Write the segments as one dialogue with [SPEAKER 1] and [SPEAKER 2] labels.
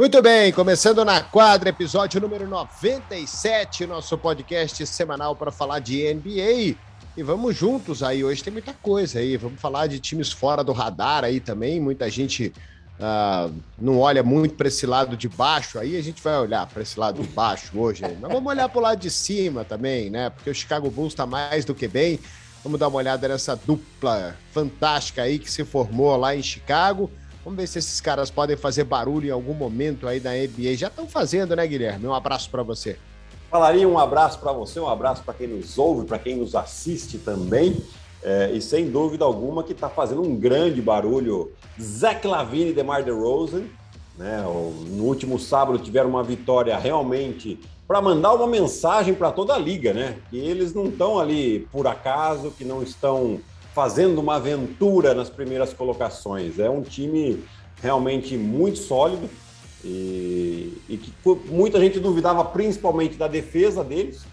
[SPEAKER 1] Muito bem, começando na quadra, episódio número 97, nosso podcast semanal para falar de NBA. E vamos juntos aí, hoje tem muita coisa aí, vamos falar de times fora do radar aí também, muita gente uh, não olha muito para esse lado de baixo, aí a gente vai olhar para esse lado de baixo hoje, mas vamos olhar para o lado de cima também, né? Porque o Chicago Bulls está mais do que bem. Vamos dar uma olhada nessa dupla fantástica aí que se formou lá em Chicago. Vamos ver se esses caras podem fazer barulho em algum momento aí da NBA. Já estão fazendo, né, Guilherme? Um abraço para você.
[SPEAKER 2] Falaria um abraço para você, um abraço para quem nos ouve, para quem nos assiste também. É, e sem dúvida alguma que está fazendo um grande barulho. Zach Lavine e DeMar DeRozan. Né? No último sábado tiveram uma vitória realmente para mandar uma mensagem para toda a liga, né? Que eles não estão ali por acaso, que não estão fazendo uma aventura nas primeiras colocações. É um time realmente muito sólido e, e que muita gente duvidava principalmente da defesa deles,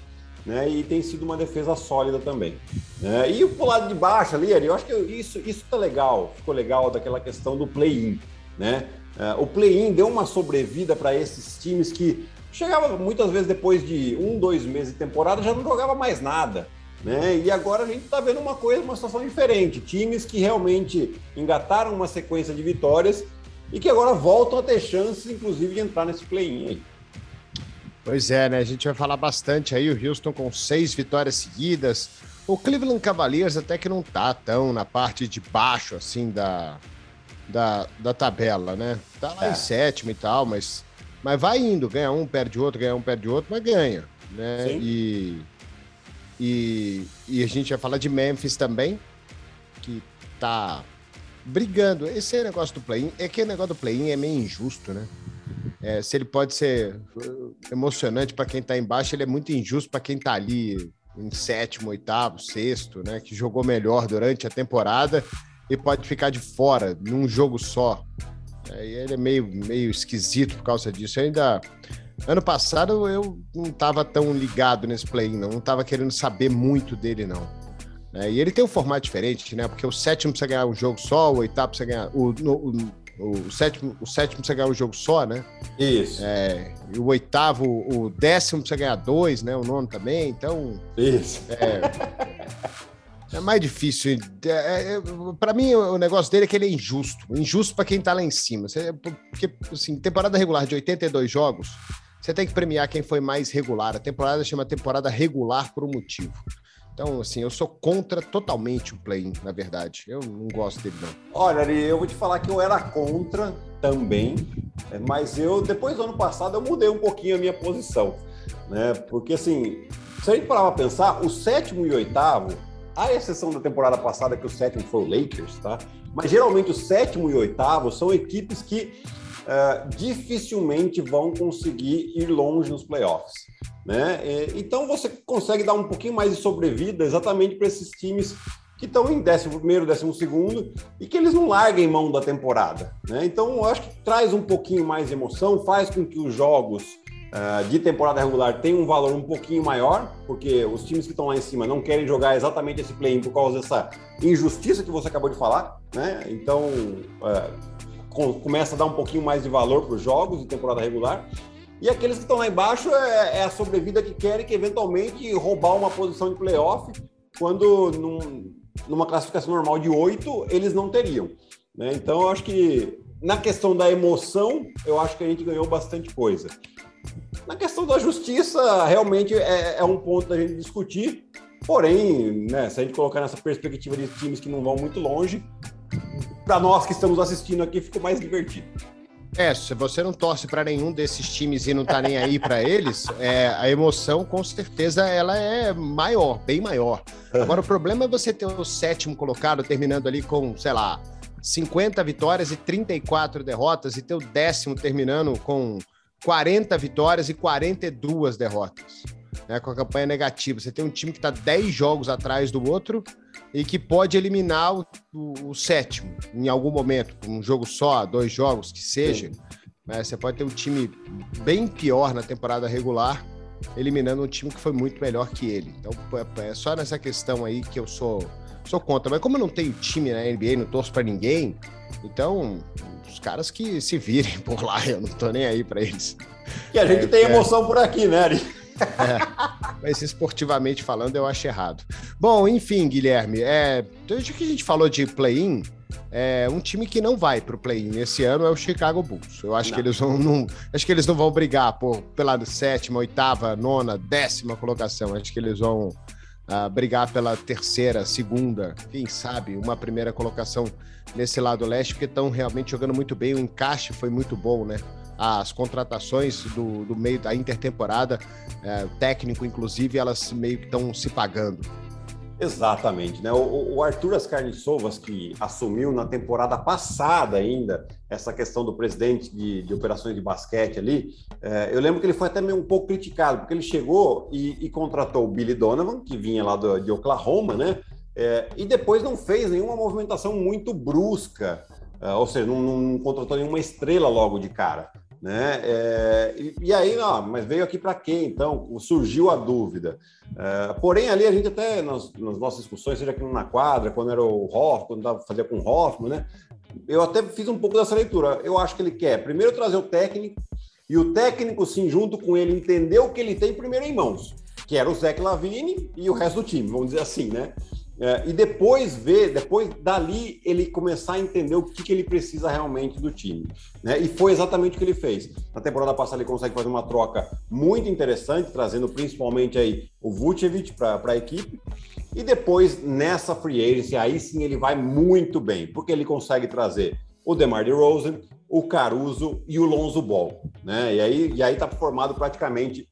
[SPEAKER 2] né? E tem sido uma defesa sólida também. Né? E o lado de baixo ali, eu acho que isso isso tá legal, ficou legal daquela questão do play-in, né? Uh, o play-in deu uma sobrevida para esses times que chegava muitas vezes depois de um, dois meses de temporada já não jogava mais nada. Né? E agora a gente está vendo uma coisa, uma situação diferente. Times que realmente engataram uma sequência de vitórias e que agora voltam a ter chances, inclusive, de entrar nesse play-in aí.
[SPEAKER 1] Pois é, né? A gente vai falar bastante aí. O Houston com seis vitórias seguidas. O Cleveland Cavaliers até que não tá tão na parte de baixo, assim, da, da, da tabela, né? Tá lá é. em sétimo e tal, mas, mas vai indo. Ganha um, perde outro, ganha um, perde outro, mas ganha, né? Sim. E e, e a gente vai falar de Memphis também, que tá brigando. Esse negócio do play-in, é que o negócio do play-in é meio injusto, né? É, se ele pode ser uh, emocionante para quem tá embaixo, ele é muito injusto para quem tá ali em sétimo, oitavo, sexto, né? Que jogou melhor durante a temporada e pode ficar de fora num jogo só. É, ele é meio, meio esquisito por causa disso. Eu ainda Ano passado eu não estava tão ligado nesse play-in, não. Não estava querendo saber muito dele, não. É, e ele tem um formato diferente, né? Porque o sétimo precisa ganhar um jogo só, o oitavo precisa ganhar. O, no, o, o, sétimo, o sétimo precisa ganhar um jogo só, né?
[SPEAKER 2] Isso.
[SPEAKER 1] É, e o oitavo, o décimo precisa ganhar dois, né? O nono também. Então.
[SPEAKER 2] Isso.
[SPEAKER 1] É, é mais difícil. É, é, para mim, o negócio dele é que ele é injusto. Injusto para quem tá lá em cima. Porque, assim, temporada regular de 82 jogos você tem que premiar quem foi mais regular. A temporada chama temporada regular por um motivo. Então, assim, eu sou contra totalmente o play-in, na verdade. Eu não gosto dele, não.
[SPEAKER 2] Olha, eu vou te falar que eu era contra também, é, mas eu, depois do ano passado, eu mudei um pouquinho a minha posição, né? Porque, assim, se a gente parar pra pensar, o sétimo e oitavo, a exceção da temporada passada, que o sétimo foi o Lakers, tá? Mas geralmente o sétimo e oitavo são equipes que uh, dificilmente vão conseguir ir longe nos playoffs. Né? E, então você consegue dar um pouquinho mais de sobrevida exatamente para esses times que estão em 11 12 e que eles não larguem mão da temporada. Né? Então eu acho que traz um pouquinho mais de emoção, faz com que os jogos uh, de temporada regular tenham um valor um pouquinho maior, porque os times que estão lá em cima não querem jogar exatamente esse play-in por causa dessa injustiça que você acabou de falar. Né? Então. Uh, começa a dar um pouquinho mais de valor para os jogos de temporada regular. E aqueles que estão lá embaixo é, é, a sobrevida que querem que eventualmente roubar uma posição de playoff, quando num, numa classificação normal de oito eles não teriam. Né? Então eu acho que na questão da emoção, eu acho que a gente ganhou bastante coisa. Na questão da justiça, realmente é, é um ponto da gente discutir. Porém, né, se a gente colocar nessa perspectiva de times que não vão muito longe, para nós que estamos assistindo aqui ficou mais divertido.
[SPEAKER 1] É, se você não torce para nenhum desses times e não tá nem aí para eles, é, a emoção com certeza ela é maior, bem maior. Agora o problema é você ter o sétimo colocado terminando ali com, sei lá, 50 vitórias e 34 derrotas e ter o décimo terminando com 40 vitórias e 42 derrotas, né, com a campanha negativa. Você tem um time que está 10 jogos atrás do outro e que pode eliminar o, o, o, sétimo em algum momento, um jogo só, dois jogos, que seja. Né? Você pode ter um time bem pior na temporada regular, eliminando um time que foi muito melhor que ele. Então é, é só nessa questão aí que eu sou, sou contra. Mas como eu não tenho time na NBA, não torço para ninguém, então os caras que se virem por lá, eu não tô nem aí para eles.
[SPEAKER 2] Que a gente é, tem é. emoção é... por aqui, né, Ari?
[SPEAKER 1] É, mas esportivamente falando, eu acho errado. Bom, enfim, Guilherme, é, desde que a gente falou de play-in, é, um time que não vai para o play-in esse ano é o Chicago Bulls. Eu acho não. que eles vão não, acho que eles não vão brigar por, pela sétima, oitava, nona, décima colocação. Acho que eles vão uh, brigar pela terceira, segunda, quem sabe, uma primeira colocação nesse lado leste, porque estão realmente jogando muito bem. O encaixe foi muito bom, né? As contratações do, do meio da intertemporada, é, técnico inclusive, elas meio que estão se pagando.
[SPEAKER 2] Exatamente, né? O, o Arthur Ascarnissovas, que assumiu na temporada passada ainda essa questão do presidente de, de operações de basquete ali, é, eu lembro que ele foi até meio um pouco criticado, porque ele chegou e, e contratou o Billy Donovan, que vinha lá do, de Oklahoma, né? É, e depois não fez nenhuma movimentação muito brusca, é, ou seja, não, não contratou nenhuma estrela logo de cara. Né? É, e, e, aí, ó, mas veio aqui para quê? Então, surgiu a dúvida. É, porém, ali a gente até, nas, nas, nossas discussões, seja aqui na quadra, quando era o Hoffman, quando tava, fazia com o Hoffman, né? Eu até fiz um pouco dessa leitura. Eu acho que ele quer primeiro trazer o técnico, e o técnico, sim, junto com ele, entender o que ele tem primeiro em mãos, que era o Zé Lavine e o resto do time, vamos dizer assim, né? É, e depois ver, depois dali ele começar a entender o que, que ele precisa realmente do time. Né? E foi exatamente o que ele fez. Na temporada passada ele consegue fazer uma troca muito interessante, trazendo principalmente aí o Vucevic para a equipe. E depois, nessa free agency, aí sim ele vai muito bem, porque ele consegue trazer o DeMar DeRozan, o Caruso e o Lonzo Ball. Né? E aí está formado praticamente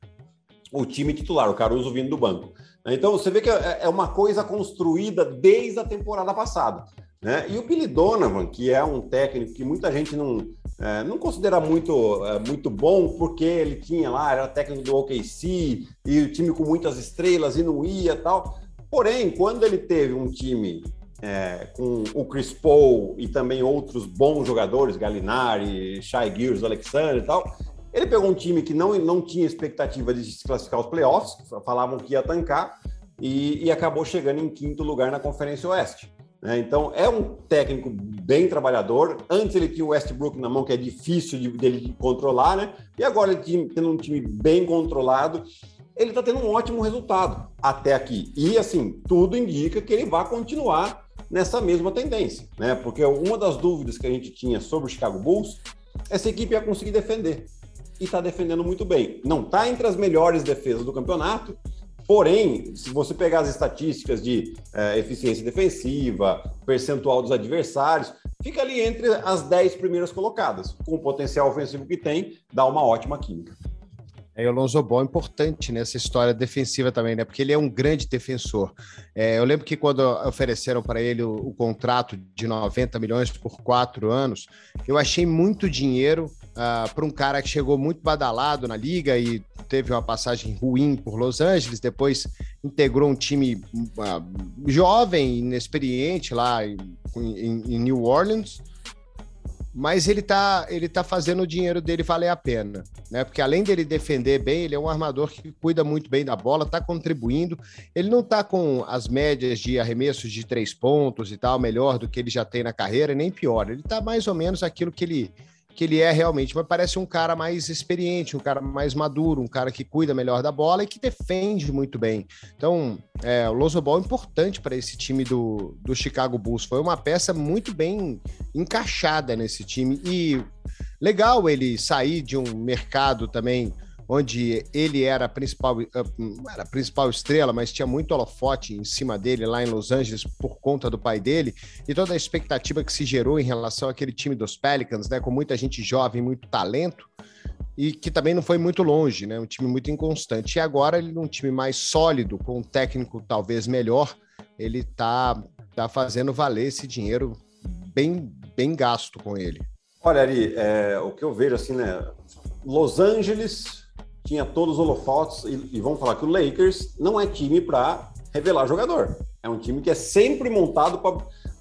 [SPEAKER 2] o time titular, o Caruso vindo do banco. Então você vê que é, é uma coisa construída desde a temporada passada. Né? E o Billy Donovan, que é um técnico que muita gente não, é, não considera muito, é, muito bom, porque ele tinha lá, era técnico do OKC, e o time com muitas estrelas e não ia tal. Porém, quando ele teve um time é, com o Chris Paul e também outros bons jogadores, Galinari, Shai Gears, Alexander e tal, ele pegou um time que não, não tinha expectativa de se classificar aos playoffs, falavam que ia tancar, e, e acabou chegando em quinto lugar na Conferência Oeste. Né? Então, é um técnico bem trabalhador. Antes ele tinha o Westbrook na mão, que é difícil de, dele controlar, né? E agora ele tendo um time bem controlado, ele está tendo um ótimo resultado até aqui. E, assim, tudo indica que ele vai continuar nessa mesma tendência, né? Porque uma das dúvidas que a gente tinha sobre o Chicago Bulls, essa equipe ia conseguir defender e está defendendo muito bem. Não está entre as melhores defesas do campeonato, porém, se você pegar as estatísticas de é, eficiência defensiva, percentual dos adversários, fica ali entre as 10 primeiras colocadas. Com o potencial ofensivo que tem, dá uma ótima química.
[SPEAKER 1] É, o Alonso Ball é importante nessa história defensiva também, né? Porque ele é um grande defensor. É, eu lembro que quando ofereceram para ele o, o, contrato de 90 milhões por quatro anos, eu achei muito dinheiro uh, para um cara que chegou muito badalado na liga e teve uma passagem ruim por Los Angeles, depois integrou um time uh, jovem, inexperiente lá em, em, em New Orleans mas ele tá, ele tá fazendo o dinheiro dele valer a pena, né? Porque além dele defender bem, ele é um armador que cuida muito bem da bola, tá contribuindo. Ele não tá com as médias de arremessos de três pontos e tal, melhor do que ele já tem na carreira, nem pior. Ele tá mais ou menos aquilo que ele que ele é realmente, mas parece um cara mais experiente, um cara mais maduro, um cara que cuida melhor da bola e que defende muito bem. Então, é, o Ball é importante para esse time do, do Chicago Bulls. Foi uma peça muito bem encaixada nesse time e legal ele sair de um mercado também onde ele era a principal, eh, era a principal estrela, mas tinha muito holofote em cima dele lá em Los Angeles por conta do pai dele, e toda a expectativa que se gerou em relação àquele time dos Pelicans, né, com muita gente jovem, muito talento, e que também não foi muito longe, né, um time muito inconstante. E agora ele num time mais sólido, com um técnico talvez melhor, ele tá, tá fazendo valer esse dinheiro bem, bem gasto com ele.
[SPEAKER 2] Olha, Ari, é, o que eu vejo assim, né? Los Angeles tinha todos os holofotes e, e vamos falar que o Lakers não é time para revelar jogador. É um time que é sempre montado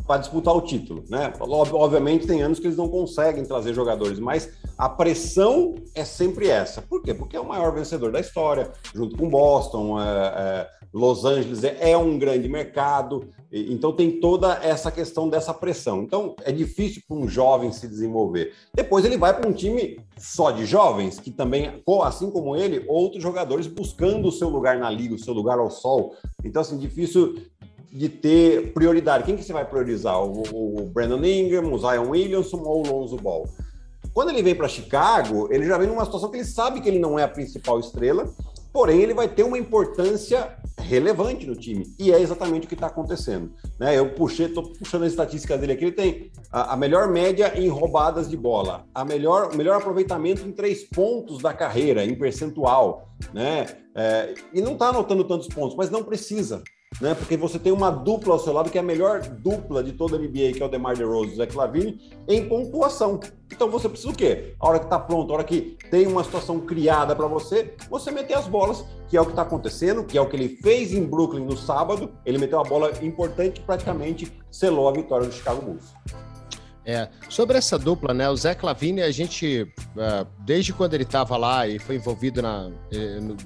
[SPEAKER 2] para disputar o título, né? Obviamente tem anos que eles não conseguem trazer jogadores, mas a pressão é sempre essa. Por quê? Porque é o maior vencedor da história, junto com Boston, é, é, Los Angeles é, é um grande mercado, então tem toda essa questão dessa pressão. Então é difícil para um jovem se desenvolver. Depois ele vai para um time só de jovens, que também, assim como ele, outros jogadores buscando o seu lugar na liga, o seu lugar ao sol. Então, assim, difícil de ter prioridade. Quem que você vai priorizar? O, o Brandon Ingram, o Zion Williamson ou o Lonzo Ball? Quando ele vem para Chicago, ele já vem numa situação que ele sabe que ele não é a principal estrela, porém ele vai ter uma importância relevante no time. E é exatamente o que está acontecendo. Né? Eu puxei, estou puxando a estatística dele aqui, ele tem a, a, melhor média em roubadas de bola, a melhor, melhor aproveitamento em três pontos da carreira, em percentual. Né? É, e não está anotando tantos pontos, mas não precisa né? Porque você tem uma dupla ao seu lado que é a melhor dupla de toda a NBA, que é o DeMar DeRozan e o Zach Lavine, em pontuação. Então você precisa o quê? A hora que tá pronto, a hora que tem uma situação criada para você, você meter as bolas, que é o que está acontecendo, que é o que ele fez em Brooklyn no sábado. Ele meteu uma bola importante praticamente selou a vitória do Chicago Bulls.
[SPEAKER 1] É, sobre essa dupla, né? O Zé Clavini, a gente, uh, desde quando ele estava lá e foi envolvido na,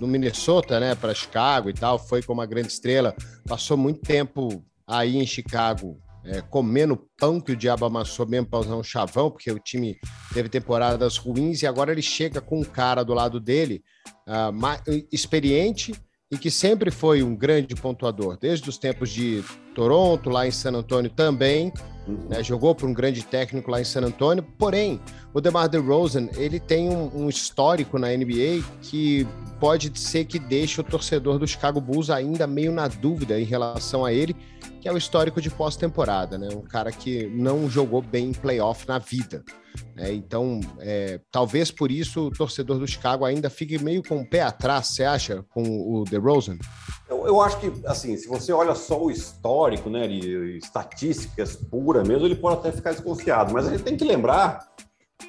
[SPEAKER 1] no Minnesota, né, para Chicago e tal, foi como uma grande estrela, passou muito tempo aí em Chicago é, comendo pão que o diabo amassou mesmo para usar um chavão, porque o time teve temporadas ruins e agora ele chega com um cara do lado dele, uh, mais, experiente e que sempre foi um grande pontuador, desde os tempos de Toronto, lá em San Antônio também, né, jogou para um grande técnico lá em San Antônio, porém, o DeMar DeRozan, ele tem um, um, histórico na NBA que pode ser que deixe o torcedor do Chicago Bulls ainda meio na dúvida em relação a ele, que é o histórico de pós-temporada, né? Um cara que não jogou bem em playoff na vida. Né? Então, é, talvez por isso o torcedor do Chicago ainda fique meio com o pé atrás, você acha, com o DeRozan?
[SPEAKER 2] Eu, eu acho que, assim, se você olha só o histórico, né, de estatísticas pura mesmo, ele pode até ficar desconfiado, mas a gente tem que lembrar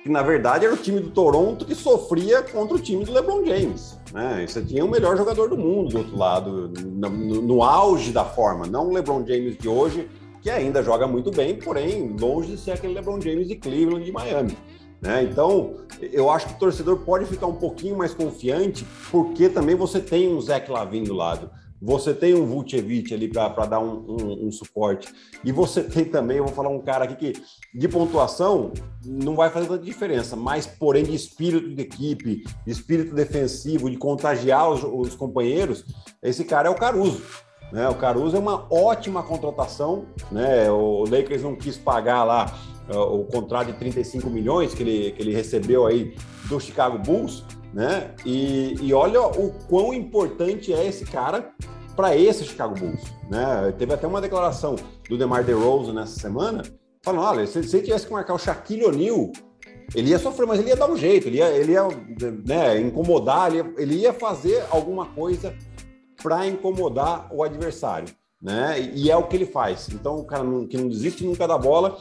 [SPEAKER 2] que na verdade era o time do Toronto que sofria contra o time do LeBron James. Né? Você tinha o melhor jogador do mundo do outro lado, no, no, auge da forma, não o LeBron James de hoje, que ainda joga muito bem, porém longe de ser aquele LeBron James de Cleveland de Miami. Né? Então, eu acho que o torcedor pode ficar um pouquinho mais confiante, porque também você tem um Zach Lavin do lado. Você tem um Vucevic ali para dar um, um, um, suporte. E você tem também, vou falar um cara aqui que de pontuação não vai fazer tanta diferença, mas porém de espírito de equipe, de espírito defensivo, de contagiar os, os companheiros, esse cara é o Caruso. Né? O Caruso é uma ótima contratação. Né? O Lakers não quis pagar lá uh, o contrato de 35 milhões que ele, que ele recebeu aí do Chicago Bulls né? E, e olha o quão importante é esse cara para esse Chicago Bulls, né? Teve até uma declaração do DeMar DeRozan nessa semana, falando, olha, se, se ele tivesse que marcar o Shaquille O'Neal, ele ia sofrer, mas ele ia dar um jeito, ele ia, ele ia né, incomodar, ele ia, ele ia fazer alguma coisa para incomodar o adversário, né? E é o que ele faz. Então, o cara não, que não desiste nunca da bola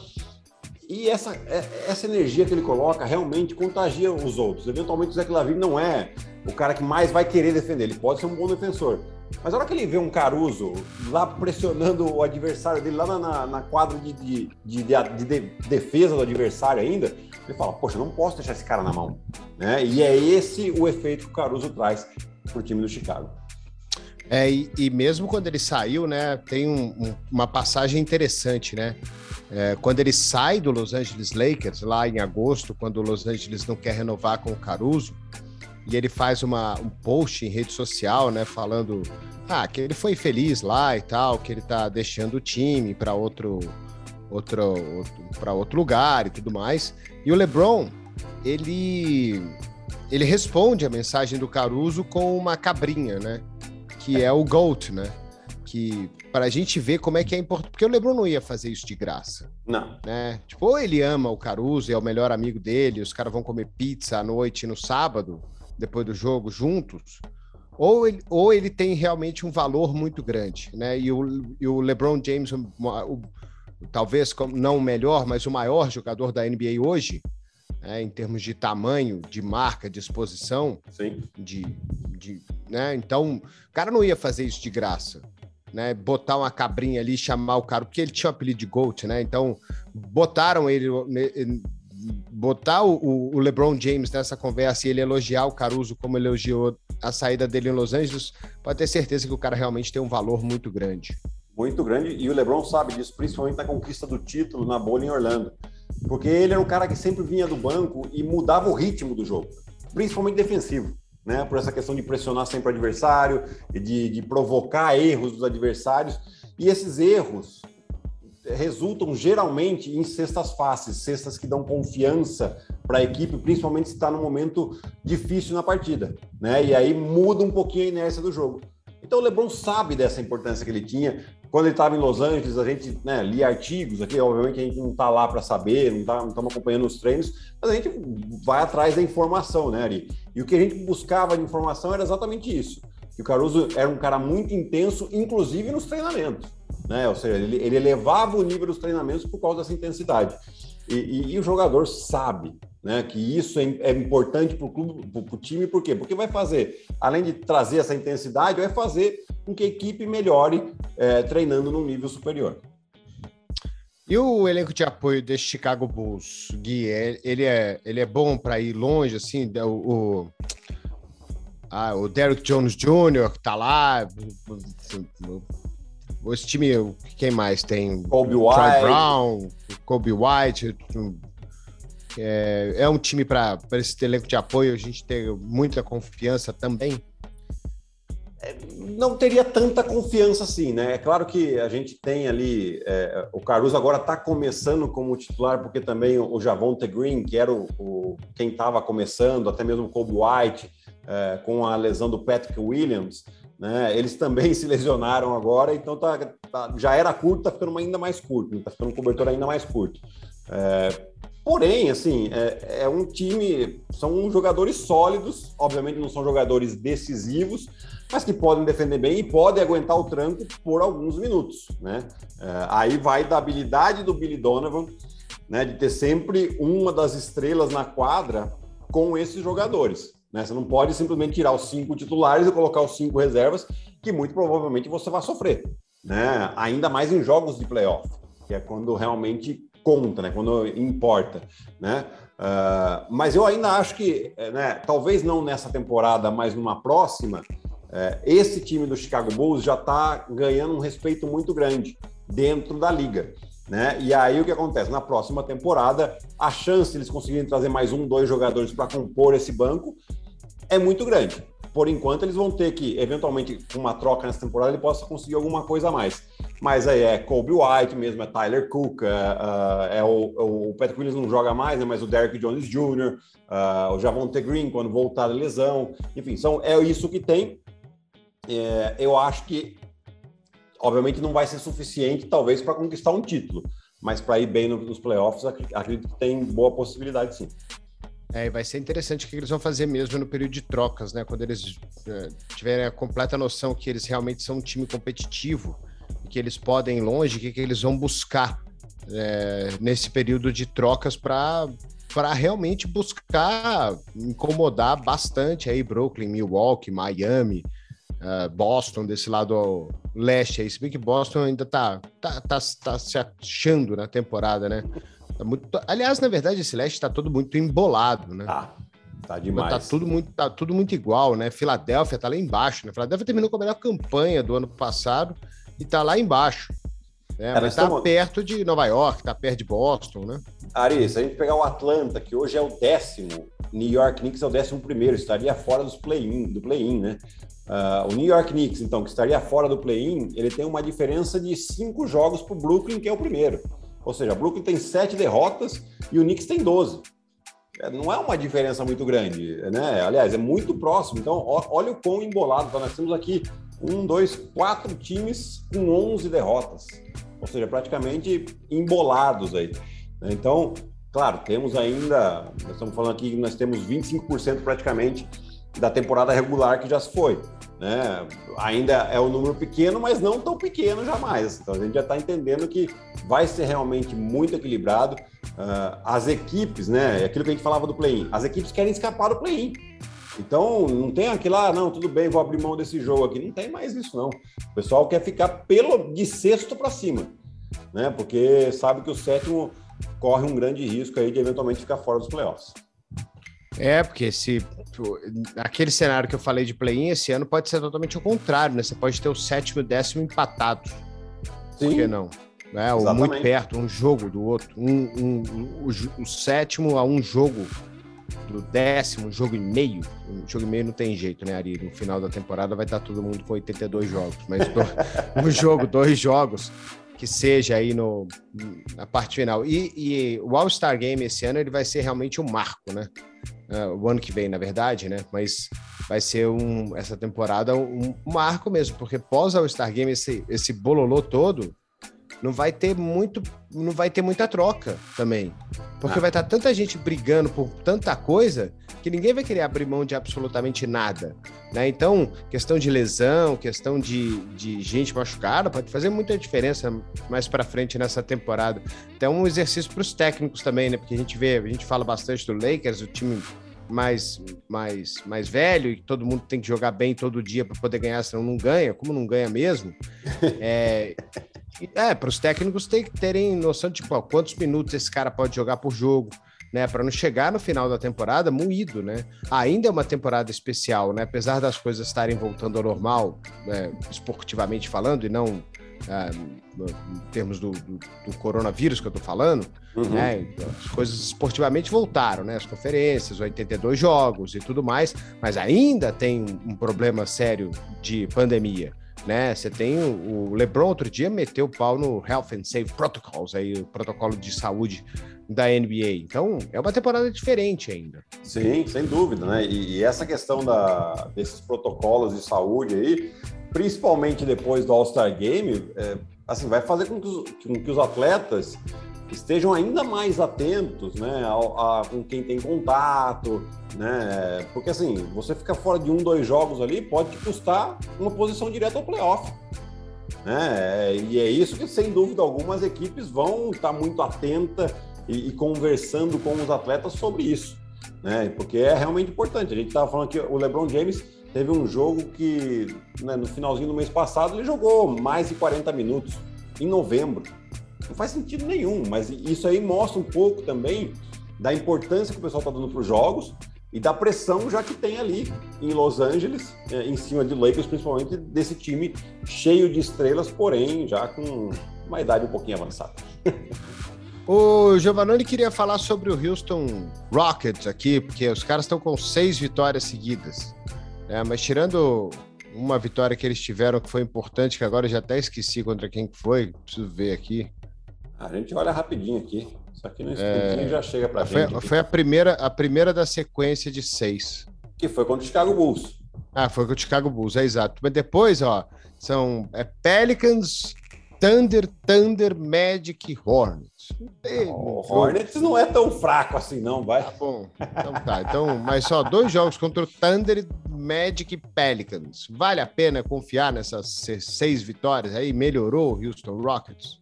[SPEAKER 2] e essa, é, essa energia que ele coloca realmente contagia os outros. Eventualmente o Zé Lavine não é o cara que mais vai querer defender, ele pode ser um bom defensor. Mas a hora que ele vê um Caruso lá pressionando o adversário dele, lá na, na quadra de, de, de, de, defesa do adversário ainda, ele fala, poxa, não posso deixar esse cara na mão. Né? E é esse o efeito que o Caruso traz para o time do Chicago.
[SPEAKER 1] É, e, e, mesmo quando ele saiu, né, tem um, um, uma passagem interessante, né? É, quando ele sai do Los Angeles Lakers, lá em agosto, quando o Los Angeles não quer renovar com o Caruso, e ele faz uma, um post em rede social, né, falando ah, que ele foi feliz lá e tal, que ele tá deixando o time para outro, outro, outro para outro lugar e tudo mais. E o LeBron, ele ele responde a mensagem do Caruso com uma cabrinha, né? Que é o GOAT, né? Que para a gente ver como é que é importante, porque o LeBron não ia fazer isso de graça.
[SPEAKER 2] Não.
[SPEAKER 1] Né? Tipo, ou ele ama o Caruso, é o melhor amigo dele, os caras vão comer pizza à noite no sábado, depois do jogo, juntos, ou ele, ou ele tem realmente um valor muito grande, né? E o, e o LeBron James, o, o, talvez não o melhor, mas o maior jogador da NBA hoje, né? em termos de tamanho, de marca, de exposição,
[SPEAKER 2] Sim.
[SPEAKER 1] de, de né? Então, o cara não ia fazer isso de graça. Né? Botar uma cabrinha ali, chamar o cara, porque ele tinha o apelido de Gold, né? Então, botaram ele, botar o, o, LeBron James nessa conversa e ele elogiar o Caruso como elogiou a saída dele em Los Angeles, pode ter certeza que o cara realmente tem um valor muito grande.
[SPEAKER 2] Muito grande, e o LeBron sabe disso, principalmente na conquista do título na bola em Orlando. Porque ele era um cara que sempre vinha do banco e mudava o ritmo do jogo, principalmente defensivo né? Por essa questão de pressionar sempre o adversário, de, de provocar erros dos adversários. E esses erros resultam geralmente em cestas fáceis, cestas que dão confiança para a equipe, principalmente se está num momento difícil na partida, né? E aí muda um pouquinho a inércia do jogo. Então o LeBron sabe dessa importância que ele tinha. Quando ele estava em Los Angeles, a gente né, lia artigos aqui, obviamente a gente não está lá para saber, não tá, estamos acompanhando os treinos, mas a gente vai atrás da informação, né, Ari? E o que a gente buscava de informação era exatamente isso. Que o Caruso era um cara muito intenso, inclusive nos treinamentos. Né? Ou seja, ele, ele elevava o nível dos treinamentos por causa dessa intensidade. E, e, e o jogador sabe né, que isso é, é importante para o clube, para o time, por quê? Porque vai fazer, além de trazer essa intensidade, vai fazer com que a equipe melhore é, treinando num nível superior.
[SPEAKER 1] E o elenco de apoio desse Chicago Bulls, Gui, é, ele é, ele é bom para ir longe, assim, o, o, ah, o Derrick Jones Jr. que tá lá, esse time, quem mais tem?
[SPEAKER 2] Kobe White.
[SPEAKER 1] Brown, Kobe White, é, é um time para esse elenco de apoio a gente ter muita confiança também?
[SPEAKER 2] É, não teria tanta confiança assim, né? É claro que a gente tem ali. É, o Caruso agora está começando como titular, porque também o Javonte Green, que era o, o quem estava começando, até mesmo o Kobe White, é, com a lesão do Patrick Williams, né? Eles também se lesionaram agora, então tá, tá já era curto, está ficando ainda mais curto, está ficando um cobertor ainda mais curto. É, Porém, assim, é, é, um time, são jogadores sólidos, obviamente não são jogadores decisivos, mas que podem defender bem e podem aguentar o tranco por alguns minutos, né? É, aí vai da habilidade do Billy Donovan, né, de ter sempre uma das estrelas na quadra com esses jogadores. Né? Você não pode simplesmente tirar os cinco titulares e colocar os cinco reservas, que muito provavelmente você vai sofrer, né? Ainda mais em jogos de playoff, que é quando realmente conta, né? Quando importa, né? Uh, mas eu ainda acho que, né, talvez não nessa temporada, mas numa próxima, uh, esse time do Chicago Bulls já está ganhando um respeito muito grande dentro da liga. Né? E aí o que acontece? Na próxima temporada, a chance de eles conseguirem trazer mais um, dois jogadores para compor esse banco é muito grande. Por enquanto, eles vão ter que, eventualmente, com uma troca nessa temporada, ele possa conseguir alguma coisa a mais. Mas aí é Kobe White mesmo, é Tyler Cook, é, é, é o, o Patrick Williams não joga mais, né, mas o Derrick Jones Jr., uh, o Javonte Green quando voltar da lesão, enfim, são, é isso que tem. É, eu acho que, obviamente, não vai ser suficiente, talvez, para conquistar um título, mas para ir bem nos playoffs, acredito que tem boa possibilidade sim.
[SPEAKER 1] É, vai ser interessante o que eles vão fazer mesmo no período de trocas, né? Quando eles é, tiverem a completa noção que eles realmente são um time competitivo que eles podem ir longe, o que, que eles vão buscar é, nesse período de trocas para para realmente buscar incomodar bastante aí Brooklyn, Milwaukee, Miami, uh, Boston desse lado leste aí, se bem que Boston ainda tá, tá, tá, tá se achando na temporada, né? Tá muito, aliás, na verdade, esse leste está todo muito embolado, né?
[SPEAKER 2] Tá, tá demais.
[SPEAKER 1] Tá tudo muito, tá tudo muito igual, né? Filadélfia tá lá embaixo, né? Filadélfia terminou com a melhor campanha do ano passado, e tá lá embaixo. Né? É, mas tá estamos... perto de Nova York, tá perto de Boston, né?
[SPEAKER 2] Ari, se a gente pegar o Atlanta, que hoje é o décimo, New York Knicks é o décimo primeiro, estaria fora dos play-in, do play-in, né? Uh, o New York Knicks, então, que estaria fora do play-in, ele tem uma diferença de cinco jogos para o Brooklyn, que é o primeiro. Ou seja, o Brooklyn tem sete derrotas e o Knicks tem 12. É, não é uma diferença muito grande, né? Aliás, é muito próximo. Então, olha o quão embolado. Então, nós temos aqui um, dois, quatro times com 11 derrotas, ou seja, praticamente embolados aí. Então, claro, temos ainda, nós estamos falando aqui que nós temos 25% praticamente da temporada regular que já se foi. Né? Ainda é um número pequeno, mas não tão pequeno jamais. Então a gente já está entendendo que vai ser realmente muito equilibrado. Uh, as equipes, né? É aquilo que a gente falava do play-in, as equipes querem escapar do play-in. Então, não tem aquilo lá, ah, não, tudo bem, vou abrir mão desse jogo aqui. Não tem mais isso, não. O pessoal quer ficar pelo de sexto para cima, né? Porque sabe que o sétimo corre um grande risco aí de eventualmente ficar fora dos playoffs.
[SPEAKER 1] É, porque se aquele cenário que eu falei de play-in esse ano pode ser totalmente o contrário, né? Você pode ter o sétimo e o décimo empatados. Por que não? Né? Ou muito perto, um jogo do outro. Um, um, o, o, sétimo a um jogo do décimo, um jogo e meio. Um jogo e meio não tem jeito, né, Ari? No final da temporada vai estar todo mundo com 82 jogos. Mas um jogo, dois jogos, que seja aí no, na parte final. E, e o All-Star Game esse ano ele vai ser realmente um marco, né? Uh, o ano que vem, na verdade, né? Mas vai ser um, essa temporada um, um marco mesmo, porque pós All-Star Game, esse, esse bololô todo, não vai ter muito, não vai ter muita troca também. Porque ah. vai estar tanta gente brigando por tanta coisa que ninguém vai querer abrir mão de absolutamente nada. Né? Então, questão de lesão, questão de, de gente machucada, pode fazer muita diferença mais para frente nessa temporada. Então, um exercício para os técnicos também, né? Porque a gente vê, a gente fala bastante do Lakers, o time mais, mais, mais velho e todo mundo tem que jogar bem todo dia para poder ganhar, senão não ganha, como não ganha mesmo. É, é para os técnicos ter, terem noção de tipo, quantos minutos esse cara pode jogar por jogo, né, para não chegar no final da temporada moído, né? Ainda é uma temporada especial, né? Apesar das coisas estarem voltando ao normal, né, esportivamente falando, e não em termos do, do, do, coronavírus que eu tô falando, uhum. né? As coisas esportivamente voltaram, né? As conferências, 82 jogos e tudo mais, mas ainda tem um problema sério de pandemia né? Você tem o, o LeBron outro dia meteu o pau no Health and Safe Protocols, aí o protocolo de saúde da NBA. Então, é uma temporada diferente ainda.
[SPEAKER 2] Sim, sem dúvida, né? E, e essa questão da, desses protocolos de saúde aí, principalmente depois do All-Star Game, é, assim, vai fazer com que os, com que os atletas estejam ainda mais atentos né, a, a, com quem tem contato, né? Porque assim, você ficar fora de um, dois jogos ali pode te custar uma posição direta ao playoff. Né? E é isso que, sem dúvida alguma, as equipes vão estar muito atentas e, e, conversando com os atletas sobre isso. Né? Porque é realmente importante. A gente estava falando que o LeBron James teve um jogo que, né, no finalzinho do mês passado, ele jogou mais de 40 minutos, em novembro. Não faz sentido nenhum, mas isso aí mostra um pouco também da importância que o pessoal está dando para os jogos e da pressão já que tem ali em Los Angeles, é, em cima de Lakers, principalmente desse time cheio de estrelas, porém já com uma idade um pouquinho avançada.
[SPEAKER 1] O Giovanni queria falar sobre o Houston Rockets aqui, porque os caras estão com seis vitórias seguidas. Né? Mas tirando uma vitória que eles tiveram que foi importante, que agora eu já até esqueci contra quem foi, preciso ver aqui.
[SPEAKER 2] A gente olha rapidinho aqui. Isso aqui no é... já chega para gente.
[SPEAKER 1] Foi a primeira, a primeira da sequência de seis.
[SPEAKER 2] Que foi contra o Chicago Bulls.
[SPEAKER 1] Ah, foi contra o Chicago Bulls, é exato. Mas depois, ó, são é Pelicans, Thunder, Thunder, Magic, Hornets.
[SPEAKER 2] O Hornets não é tão fraco assim, não, vai.
[SPEAKER 1] Tá bom. Então tá. Então, mas só dois jogos contra o Thunder, Magic e Pelicans. Vale a pena confiar nessas seis vitórias aí? Melhorou o Houston Rockets?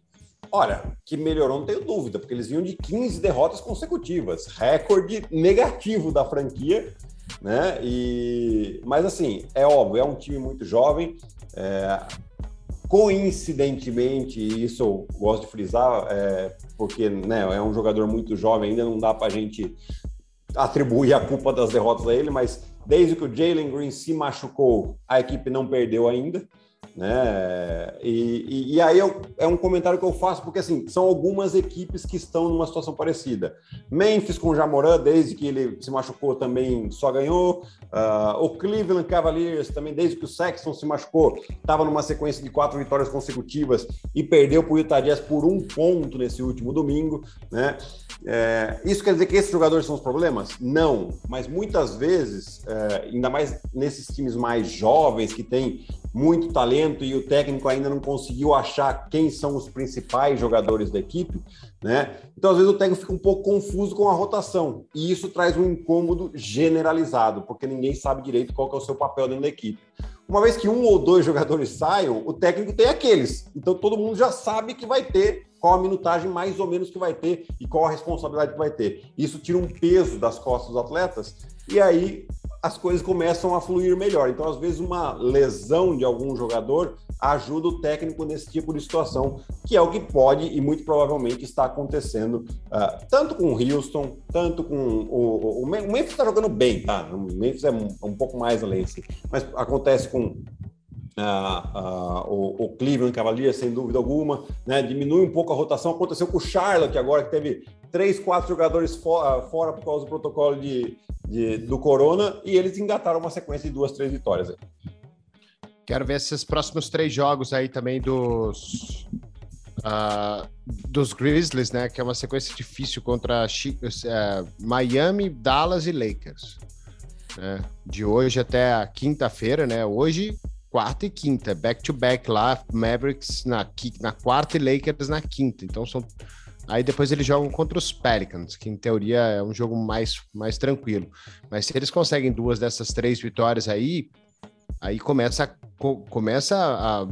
[SPEAKER 2] Olha, que melhorou, não tenho dúvida, porque eles vinham de 15 derrotas consecutivas, recorde negativo da franquia, né? E, mas assim, é óbvio, é um time muito jovem. É... Coincidentemente, isso eu gosto de frisar, é... porque né, é um jogador muito jovem, ainda não dá para a gente atribuir a culpa das derrotas a ele, mas desde que o Jalen Green se machucou, a equipe não perdeu ainda né? E, e, e aí eu, é um comentário que eu faço porque assim são algumas equipes que estão numa situação parecida. Memphis com o Jamoran, desde que ele se machucou, também só ganhou. Uh, o Cleveland Cavaliers também, desde que o Sexton se machucou, estava numa sequência de quatro vitórias consecutivas e perdeu para o Utah Jazz por um ponto nesse último domingo, né? É, isso quer dizer que esses jogadores são os problemas? Não, mas muitas vezes, é, ainda mais nesses times mais jovens que têm muito talento e o técnico ainda não conseguiu achar quem são os principais jogadores da equipe, né? Então, às vezes, o técnico fica um pouco confuso com a rotação e isso traz um incômodo generalizado, porque ninguém sabe direito qual é o seu papel dentro da equipe. Uma vez que um ou dois jogadores saiam, o técnico tem aqueles. Então, todo mundo já sabe que vai ter qual a minutagem mais ou menos que vai ter e qual a responsabilidade que vai ter. Isso tira um peso das costas dos atletas e aí as coisas começam a fluir melhor. Então, às vezes, uma lesão de algum jogador ajuda o técnico nesse tipo de situação, que é o que pode e muito provavelmente está acontecendo, uh, tanto com o Houston, tanto com o, o, o Memphis está jogando bem, tá? O Memphis é um, um pouco mais além, assim, mas acontece com Uh, uh, o, o, Cleveland Cavaliers, sem dúvida alguma, né? diminui um pouco a rotação. Aconteceu com o Charlotte agora, que teve três, quatro jogadores fora por causa do protocolo de, de, do Corona, e eles engataram uma sequência de duas, três vitórias. Aí.
[SPEAKER 1] Quero ver esses próximos três jogos aí também dos. Uh, dos Grizzlies, né? Que é uma sequência difícil contra uh, Miami, Dallas e Lakers. Né? De hoje até a quinta-feira, né? Hoje, quarta e quinta, back to back lá, Mavericks na, na quarta e Lakers na quinta. Então são. Aí depois eles jogam contra os Pelicans, que em teoria é um jogo mais, mais tranquilo. Mas se eles conseguem duas dessas três vitórias aí, aí começa, começa a,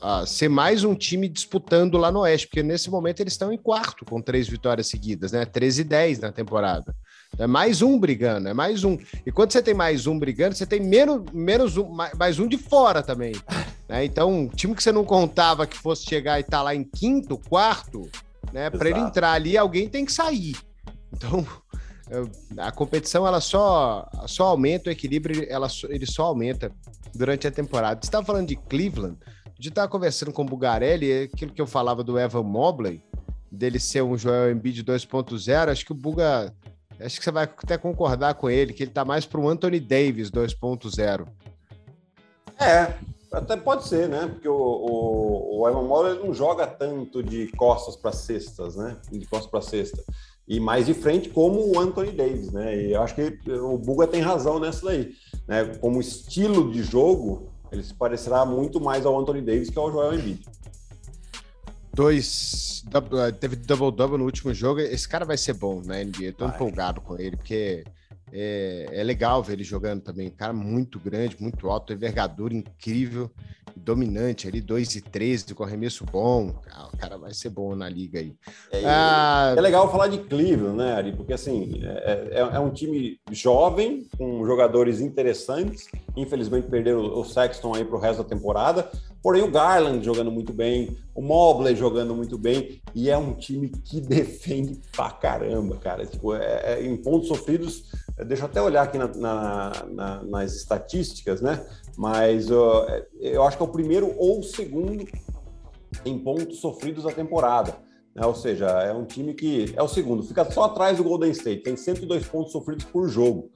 [SPEAKER 1] a, ser mais um time disputando lá no Oeste, porque nesse momento eles estão em quarto com três vitórias seguidas, né? 13 e 10 na temporada. É mais um brigando, é mais um. E quando você tem mais um brigando, você tem menos, menos um, mais um de fora também. Né? Então, um time que você não contava que fosse chegar e estar tá lá em quinto, quarto, né? Para ele entrar ali, alguém tem que sair. Então, a competição ela só, só aumenta, o equilíbrio ela, ele só aumenta durante a temporada. Você estava falando de Cleveland, de estar conversando com o Bugarelli, aquilo que eu falava do Evan Mobley, dele ser um Joel Embiid 2.0, acho que o Buga, acho que você vai até concordar com ele, que ele está mais para o Anthony Davis 2.0.
[SPEAKER 2] É, até pode ser, né? Porque o, o, o Evan não joga tanto de costas para cestas, né? De costas para cesta e mais de frente como o Anthony Davis, né? E eu acho que o Buga tem razão nessa daí, né? Como estilo de jogo, ele se parecerá muito mais ao Anthony Davis que ao Joel Embiid.
[SPEAKER 1] Dois, eh, teve double-double no último jogo. Esse cara vai ser bom na NBA. Eu tô vai. empolgado com ele, porque é, é, legal ver ele jogando também. Um cara muito grande, muito alto, envergadura incrível, dominante ali, 2 e 13, com arremesso bom. Ah, o cara vai ser bom na liga aí.
[SPEAKER 2] É, ah, é legal falar de Cleveland, né, Ari? Porque assim, é, é, é, um time jovem, com jogadores interessantes. Infelizmente perderam o Sexton aí para o resto da temporada. Porém, o Garland jogando muito bem, o Mobley jogando muito bem, e é um time que defende pra caramba, cara. Tipo, é, é, em pontos sofridos, deixa eu até olhar aqui na, na, na, nas estatísticas, né? Mas uh, eu acho que é o primeiro ou segundo em pontos sofridos da temporada. Né? Ou seja, é um time que é o segundo, fica só atrás do Golden State, tem 102 pontos sofridos por jogo.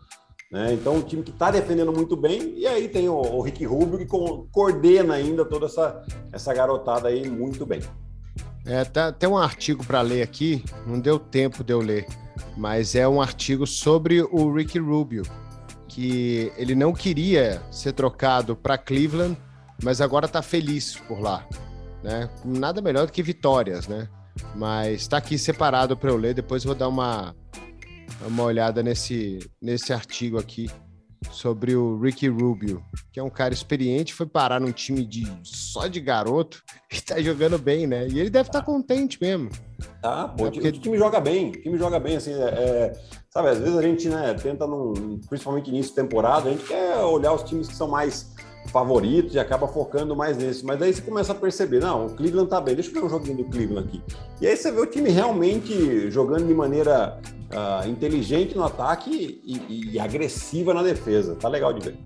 [SPEAKER 2] Né? Então, um time que está defendendo muito bem, e aí tem o, o Rick Rubio que coordena ainda toda essa, essa garotada aí muito bem.
[SPEAKER 1] É, tá, tem um artigo para ler aqui, não deu tempo de eu ler, mas é um artigo sobre o Ricky Rubio, que ele não queria ser trocado para Cleveland, mas agora está feliz por lá. Né? Nada melhor do que vitórias, né? Mas está aqui separado para eu ler, depois eu vou dar uma, uma olhada nesse, nesse artigo aqui sobre o Ricky Rubio, que é um cara experiente, foi parar num time de só de garoto e tá jogando bem, né? E ele deve estar tá contente mesmo.
[SPEAKER 2] Ah, pô, é porque... o time joga bem, o time joga bem, assim, é, é, sabe, às vezes a gente, né, tenta, num, principalmente início de temporada, a gente quer olhar os times que são mais favoritos e acaba focando mais nesse. Mas aí você começa a perceber, não, o Cleveland tá bem, deixa eu ver um joguinho do Cleveland aqui. E aí você vê o time realmente jogando de maneira uh, inteligente no ataque e, e, agressiva na defesa. Tá legal de ver.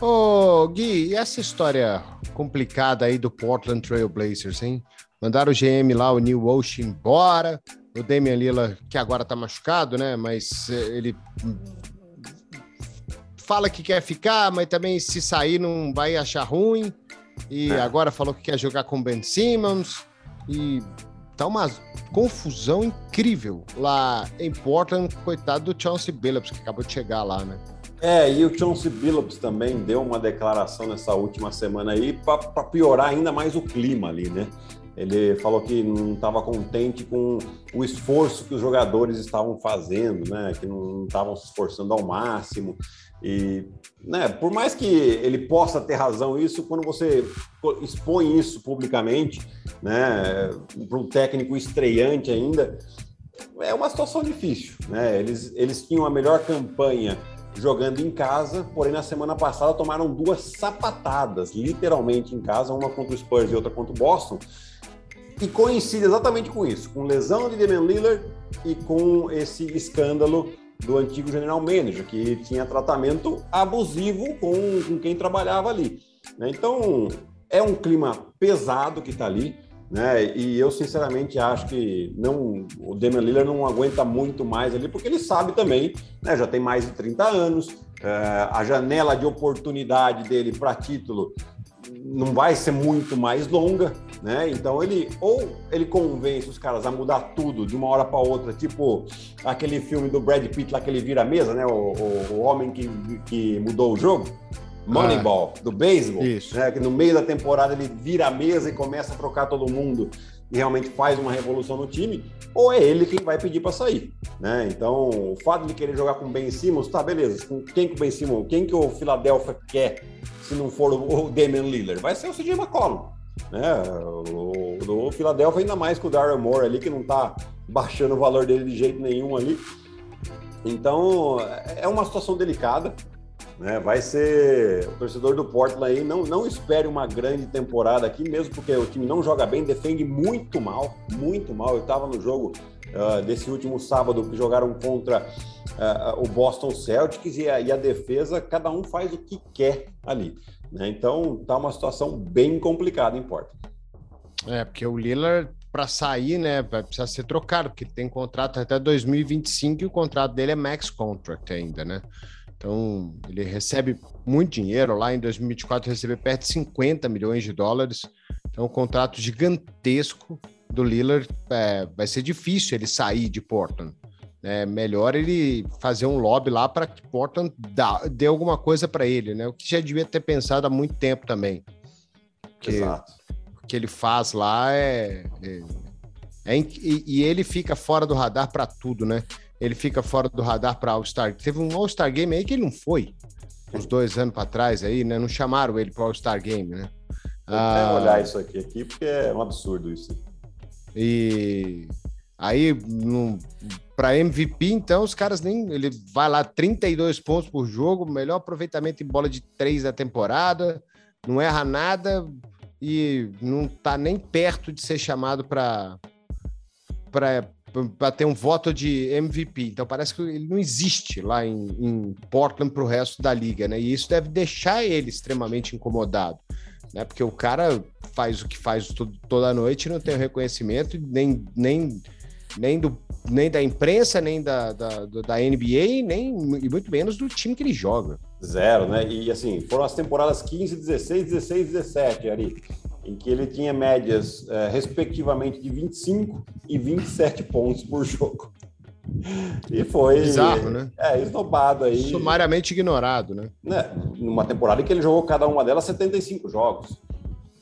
[SPEAKER 1] Ô, Gui, e essa história complicada aí do Portland Trail Blazers, hein? Mandaram o GM lá, o New Walsh, embora. O Damian Lillard, que agora tá machucado, né? Mas eh, ele fala que quer ficar, mas também se sair não vai achar ruim. E é. agora falou que quer jogar com Ben Simmons. E tá uma confusão incrível lá em Portland. Coitado do Chauncey Billups, que acabou de chegar lá, né?
[SPEAKER 2] É, e o Chauncey Billups também deu uma declaração nessa última semana aí para piorar ainda mais o clima ali, né? Ele falou que não estava contente com o esforço que os jogadores estavam fazendo, né? Que não estavam se esforçando ao máximo. E, né, por mais que ele possa ter razão isso, quando você expõe isso publicamente, né, para um técnico estreante ainda, é uma situação difícil, né? Eles, eles tinham a melhor campanha jogando em casa, porém na semana passada tomaram duas sapatadas, literalmente em casa, uma contra o Spurs e outra contra o Boston. E coincide exatamente com isso, com lesão de Damian Lillard e com esse escândalo do antigo general manager, que tinha tratamento abusivo com, com quem trabalhava ali. Né? Então, é um clima pesado que está ali. Né? E eu sinceramente acho que não, o Damian Lillard não aguenta muito mais ali, porque ele sabe também, né? Já tem mais de 30 anos, é, a janela de oportunidade dele para título não vai ser muito mais longa, né? Então ele ou ele convence os caras a mudar tudo de uma hora para outra, tipo aquele filme do Brad Pitt lá que ele vira a mesa, né? O, o, o homem que, que mudou o jogo. Moneyball, ah, do beisebol, né, que no meio da temporada ele vira a mesa e começa a trocar todo mundo e realmente faz uma revolução no time, ou é ele quem vai pedir para sair, né? Então, o fato de querer jogar com o Ben Simmons, tá, beleza, quem que o Ben Simmons, quem que o Philadelphia quer, se não for o Damian Lillard? Vai ser o CJ McCollum, né? O, o Philadelphia ainda mais com o Daryl Moore ali, que não tá baixando o valor dele de jeito nenhum ali. Então, é uma situação delicada, né? Vai ser o torcedor do Portland aí, não, não espere uma grande temporada aqui, mesmo porque o time não joga bem, defende muito mal, muito mal. Eu estava no jogo uh, desse último sábado que jogaram contra uh, o Boston Celtics e a, e a, defesa, cada um faz o que quer ali. Né? Então tá uma situação bem complicada em Portland.
[SPEAKER 1] É, porque o Lillard para sair, né, vai precisar ser trocado, porque ele tem contrato até 2025 e o contrato dele é max contract ainda, né? Então, ele recebe muito dinheiro. Lá em 2024, recebeu perto de 50 milhões de dólares. Então, um contrato gigantesco do Lillard. É, vai ser difícil ele sair de Portland. É melhor ele fazer um lobby lá para que Portland dá, dê alguma coisa para ele, né? O que já devia ter pensado há muito tempo também. Que, Exato. O que ele faz lá é. é, é e, e ele fica fora do radar para tudo, né? Ele fica fora do radar para All-Star. Teve um All-Star Game aí que ele não foi, uns dois anos para trás aí, né? Não chamaram ele para All-Star Game, né?
[SPEAKER 2] Vou ah, olhar isso aqui, aqui, porque é um absurdo isso.
[SPEAKER 1] E aí, para MVP, então, os caras nem. Ele vai lá 32 pontos por jogo, melhor aproveitamento em bola de três da temporada, não erra nada e não tá nem perto de ser chamado para para ter um voto de MVP. Então parece que ele não existe lá em, em Portland para o resto da liga, né? E isso deve deixar ele extremamente incomodado, né? Porque o cara faz o que faz tudo, toda noite não tem o reconhecimento nem, nem, nem, do, nem da imprensa, nem da, da, da NBA, nem e muito menos do time que ele joga.
[SPEAKER 2] Zero, né? E assim, foram as temporadas 15, 16, 16, 17, Ari em que ele tinha médias, é, respectivamente, de 25 e 27 pontos por jogo. E foi.
[SPEAKER 1] Bizarro, né?
[SPEAKER 2] É, esnobado aí.
[SPEAKER 1] Sumariamente ignorado, né?
[SPEAKER 2] né? Numa temporada em que ele jogou cada uma delas 75 jogos.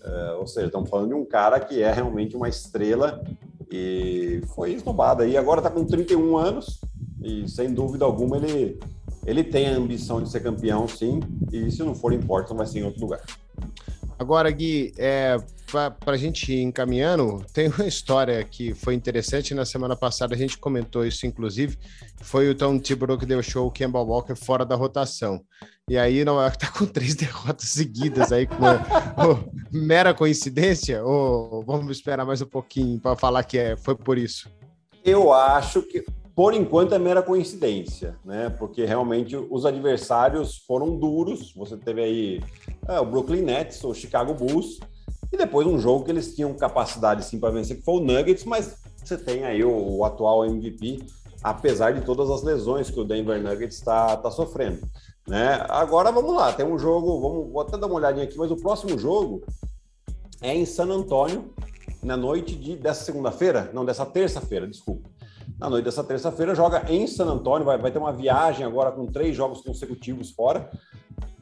[SPEAKER 2] É, ou seja, estamos falando de um cara que é realmente uma estrela e foi esnobado aí. Agora está com 31 anos e, sem dúvida alguma, ele, ele tem a ambição de ser campeão, sim. E se não for em Portland, vai ser em outro lugar.
[SPEAKER 1] Agora, Gui, é, para a gente ir encaminhando, tem uma história que foi interessante. Na semana passada a gente comentou isso, inclusive. Foi o Tom Thibodeau que show o Kemba Walker fora da rotação. E aí, não é tá com três derrotas seguidas aí, com uma, mera coincidência? Ou vamos esperar mais um pouquinho para falar que é, foi por isso?
[SPEAKER 2] Eu acho que por enquanto é mera coincidência, né? Porque realmente os adversários foram duros. Você teve aí é, o Brooklyn Nets, o Chicago Bulls, e depois um jogo que eles tinham capacidade sim para vencer, que foi o Nuggets, mas você tem aí o, o, atual MVP, apesar de todas as lesões que o Denver Nuggets está tá sofrendo. Né? Agora vamos lá, tem um jogo, vamos vou até dar uma olhadinha aqui, mas o próximo jogo é em San Antônio, na noite de, dessa segunda-feira, não, dessa terça-feira, desculpa na noite dessa terça-feira, joga em San Antônio, vai, vai ter uma viagem agora com três jogos consecutivos fora,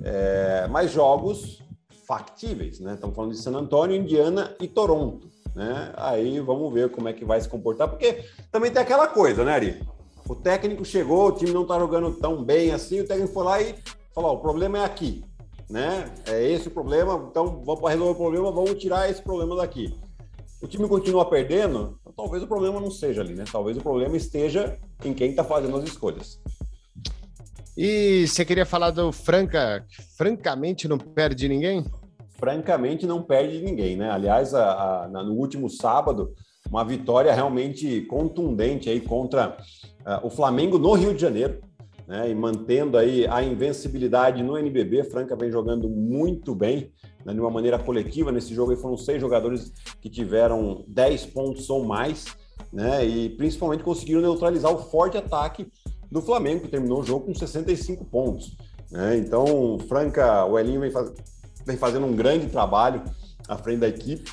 [SPEAKER 2] é, mas jogos factíveis, né? Estamos falando de San Antônio, Indiana e Toronto, né? Aí vamos ver como é que vai se comportar, porque também tem aquela coisa, né, Ari? O técnico chegou, o time não tá jogando tão bem assim, o técnico foi lá e falou: o problema é aqui, né? É esse o problema, então vamos para resolver o problema, vamos tirar esse problema daqui o time continua perdendo, então talvez o problema não seja ali, né? Talvez o problema esteja em quem está fazendo as escolhas.
[SPEAKER 1] E você queria falar do Franca, que francamente não perde ninguém?
[SPEAKER 2] Francamente não perde ninguém, né? Aliás, a, a, no último sábado, uma vitória realmente contundente aí contra uh, o Flamengo no Rio de Janeiro, né? E mantendo aí a invencibilidade no NBB. Franca vem jogando muito bem, né? de uma maneira coletiva. Nesse jogo aí foram seis jogadores que tiveram 10 pontos ou mais, né? E principalmente conseguiram neutralizar o forte ataque do Flamengo, que terminou o jogo com 65 pontos. Né? Então, Franca, o Elinho vem, faz... vem fazendo um grande trabalho à frente da equipe.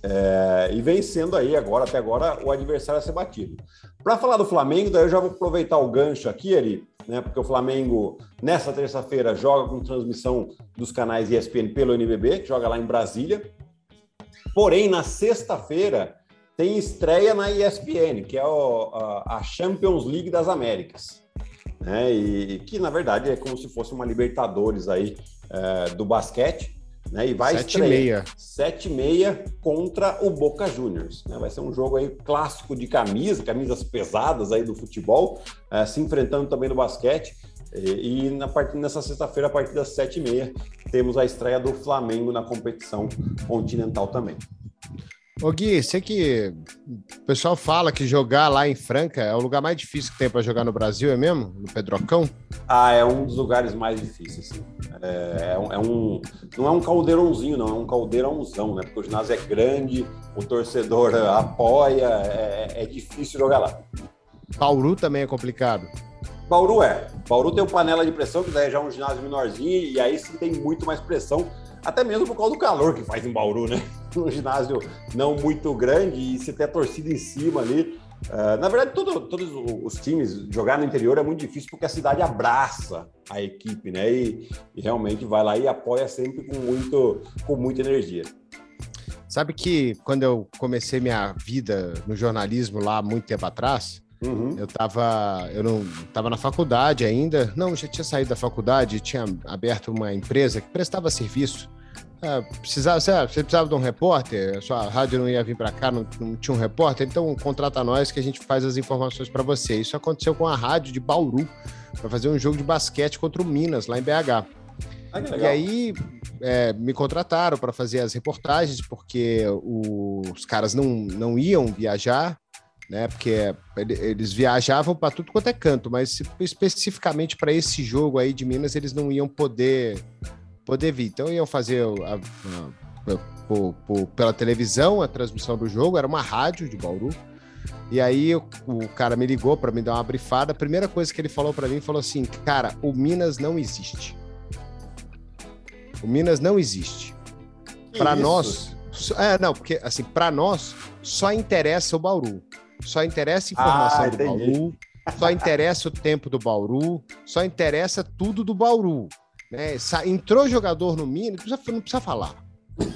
[SPEAKER 2] É, e vencendo aí agora, até agora, o adversário a ser batido. Para falar do Flamengo, daí eu já vou aproveitar o gancho aqui, Eri, né? Porque o Flamengo, nessa terça-feira, joga com transmissão dos canais ESPN pelo NBB, joga lá em Brasília. Porém, na sexta-feira, tem estreia na ESPN, que é a Champions League das Américas. Né? E que, na verdade, é como se fosse uma Libertadores aí é, do basquete. Né? E vai
[SPEAKER 1] sete estrear
[SPEAKER 2] 7 e meia contra o Boca Juniors. Né? Vai ser um jogo aí clássico de camisa, camisas pesadas aí do futebol, uh, se enfrentando também no basquete. E, e na part... nessa sexta-feira, a partir das 7 e meia, temos a estreia do Flamengo na competição continental também.
[SPEAKER 1] Ô Gui, sei que o pessoal fala que jogar lá em Franca é o lugar mais difícil que tem para jogar no Brasil, é mesmo? No Pedrocão?
[SPEAKER 2] Ah, é um dos lugares mais difíceis, sim. É, é, um, é não é um caldeirãozinho, não, é um caldeirãozão, né? Porque o ginásio é grande, o torcedor apoia, é, é difícil jogar lá.
[SPEAKER 1] Bauru também é complicado.
[SPEAKER 2] Bauru é. Bauru tem o panela de pressão, que daí já é um ginásio menorzinho, e aí sim tem muito mais pressão até mesmo por causa do calor que faz em Bauru, né? Um ginásio não muito grande e se ter torcida em cima ali. Uh, na verdade, todo, todos os times jogar no interior é muito difícil porque a cidade abraça a equipe, né? E, e realmente vai lá e apoia sempre com, muito, com muita energia.
[SPEAKER 1] Sabe que quando eu comecei minha vida no jornalismo lá muito tempo atrás, Uhum. Eu tava, eu não tava na faculdade ainda, não, já tinha saído da faculdade, tinha aberto uma empresa que prestava serviço é, precisava, você precisava de um repórter, a sua rádio não ia vir para cá, não, não, tinha um repórter, então contrata nós que a gente faz as informações para você. Isso aconteceu com a rádio de Bauru, para fazer um jogo de basquete contra o Minas, lá em BH. Ah, e aí é, me contrataram para fazer as reportagens, porque os caras não, não iam viajar, né? Porque eles viajavam para tudo quanto é canto, mas especificamente para esse jogo aí de Minas, eles não iam poder poder vir. Então iam fazer a, a, a, pela televisão a transmissão do jogo, era uma rádio de Bauru. E aí o, o cara me ligou para me dar uma brifada. A primeira coisa que ele falou para mim falou assim: "Cara, o Minas não existe. O Minas não existe. Para nós, é, não, porque assim, para nós só interessa o Bauru. Só interessa a informação ah, do Bauru, só interessa o tempo do Bauru, só interessa tudo do Bauru. Né? Entrou jogador no Minas, não precisa, não precisa falar.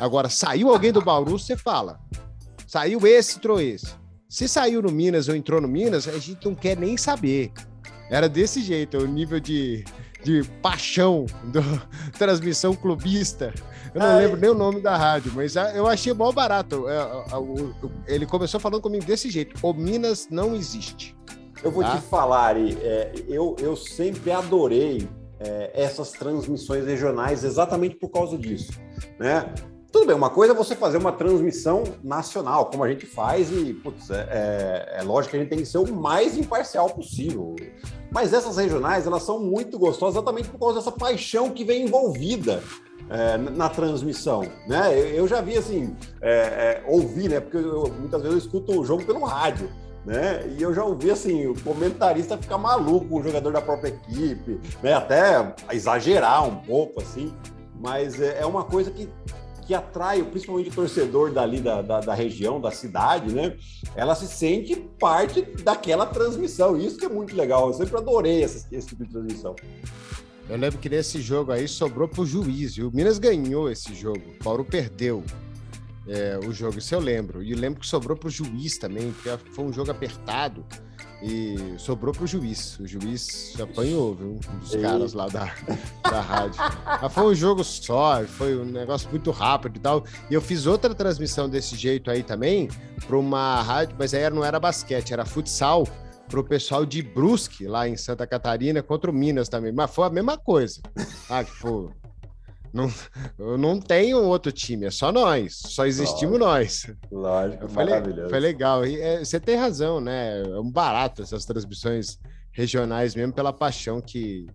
[SPEAKER 1] Agora, saiu alguém do Bauru, você fala. Saiu esse, entrou esse. Se saiu no Minas ou entrou no Minas, a gente não quer nem saber. Era desse jeito, o nível de, de paixão da transmissão clubista. Eu não Ai. lembro nem o nome da rádio, mas eu achei mó barato. É, ele começou falando comigo desse jeito: o Minas não existe.
[SPEAKER 2] Eu vou tá? te falar, Ari, é, eu, eu sempre adorei é, essas transmissões regionais exatamente por causa disso, né? Tudo bem, uma coisa é você fazer uma transmissão nacional, como a gente faz, e putz, é, é, é, lógico que a gente tem que ser o mais imparcial possível. Mas essas regionais, elas são muito gostosas exatamente por causa dessa paixão que vem envolvida é, na transmissão, né? Eu, já vi assim, é, é, ouvi, né? Porque eu, muitas vezes eu escuto o jogo pelo rádio né? E eu já ouvi assim, o comentarista ficar maluco o jogador da própria equipe, né? Até exagerar um pouco, assim, mas é, é uma coisa que, que atrai, principalmente o torcedor dali da, da, da, região, da cidade, né? Ela se sente parte daquela transmissão. Isso que é muito legal. Eu sempre adorei esse, esse tipo de transmissão.
[SPEAKER 1] Eu lembro que nesse jogo aí sobrou pro juiz, viu? O Minas ganhou esse jogo, o Paulo perdeu é, o jogo, isso eu lembro. E lembro que sobrou para o juiz também, porque foi um jogo apertado e sobrou para o juiz. O juiz apanhou, viu? Um dos caras lá da, da rádio. Mas foi um jogo só, foi um negócio muito rápido e tal. E eu fiz outra transmissão desse jeito aí também, para uma rádio, mas aí não era basquete, era futsal. Para o pessoal de Brusque, lá em Santa Catarina, contra o Minas também. Mas foi a mesma coisa. Ah, tipo, não, eu não tenho outro time, é só nós, só existimos
[SPEAKER 2] Lógico.
[SPEAKER 1] nós.
[SPEAKER 2] Lógico,
[SPEAKER 1] foi,
[SPEAKER 2] maravilhoso.
[SPEAKER 1] Foi legal. E, é, você tem razão, né? É um barato essas transmissões regionais mesmo pela paixão que,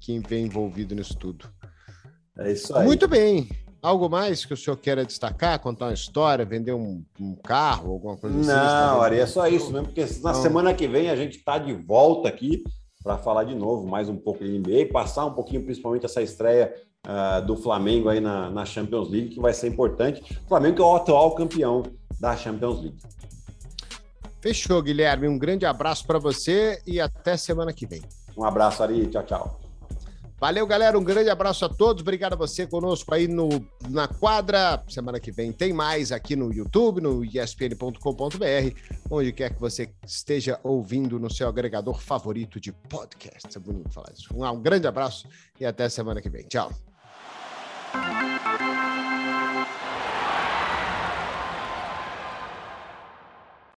[SPEAKER 1] que vem envolvido nisso tudo.
[SPEAKER 2] É isso aí.
[SPEAKER 1] Muito bem. Algo mais que o senhor queira destacar, contar uma história, vender um, um carro, alguma coisa assim?
[SPEAKER 2] Não, Ari, é só isso mesmo, porque na não. semana que vem a gente está de volta aqui para falar de novo mais um pouco de NBA, passar um pouquinho principalmente essa estreia uh, do Flamengo aí na, na Champions League, que vai ser importante. O Flamengo é o atual campeão da Champions League.
[SPEAKER 1] Fechou, Guilherme. Um grande abraço para você e até semana que vem.
[SPEAKER 2] Um abraço, Ari. Tchau, tchau.
[SPEAKER 1] Valeu, galera. Um grande abraço a todos. Obrigado a você conosco aí no, na quadra. Semana que vem tem mais aqui no YouTube, no espn.com.br, onde quer que você esteja ouvindo no seu agregador favorito de podcast. É bonito falar isso. Um, um grande abraço e até semana que vem. Tchau.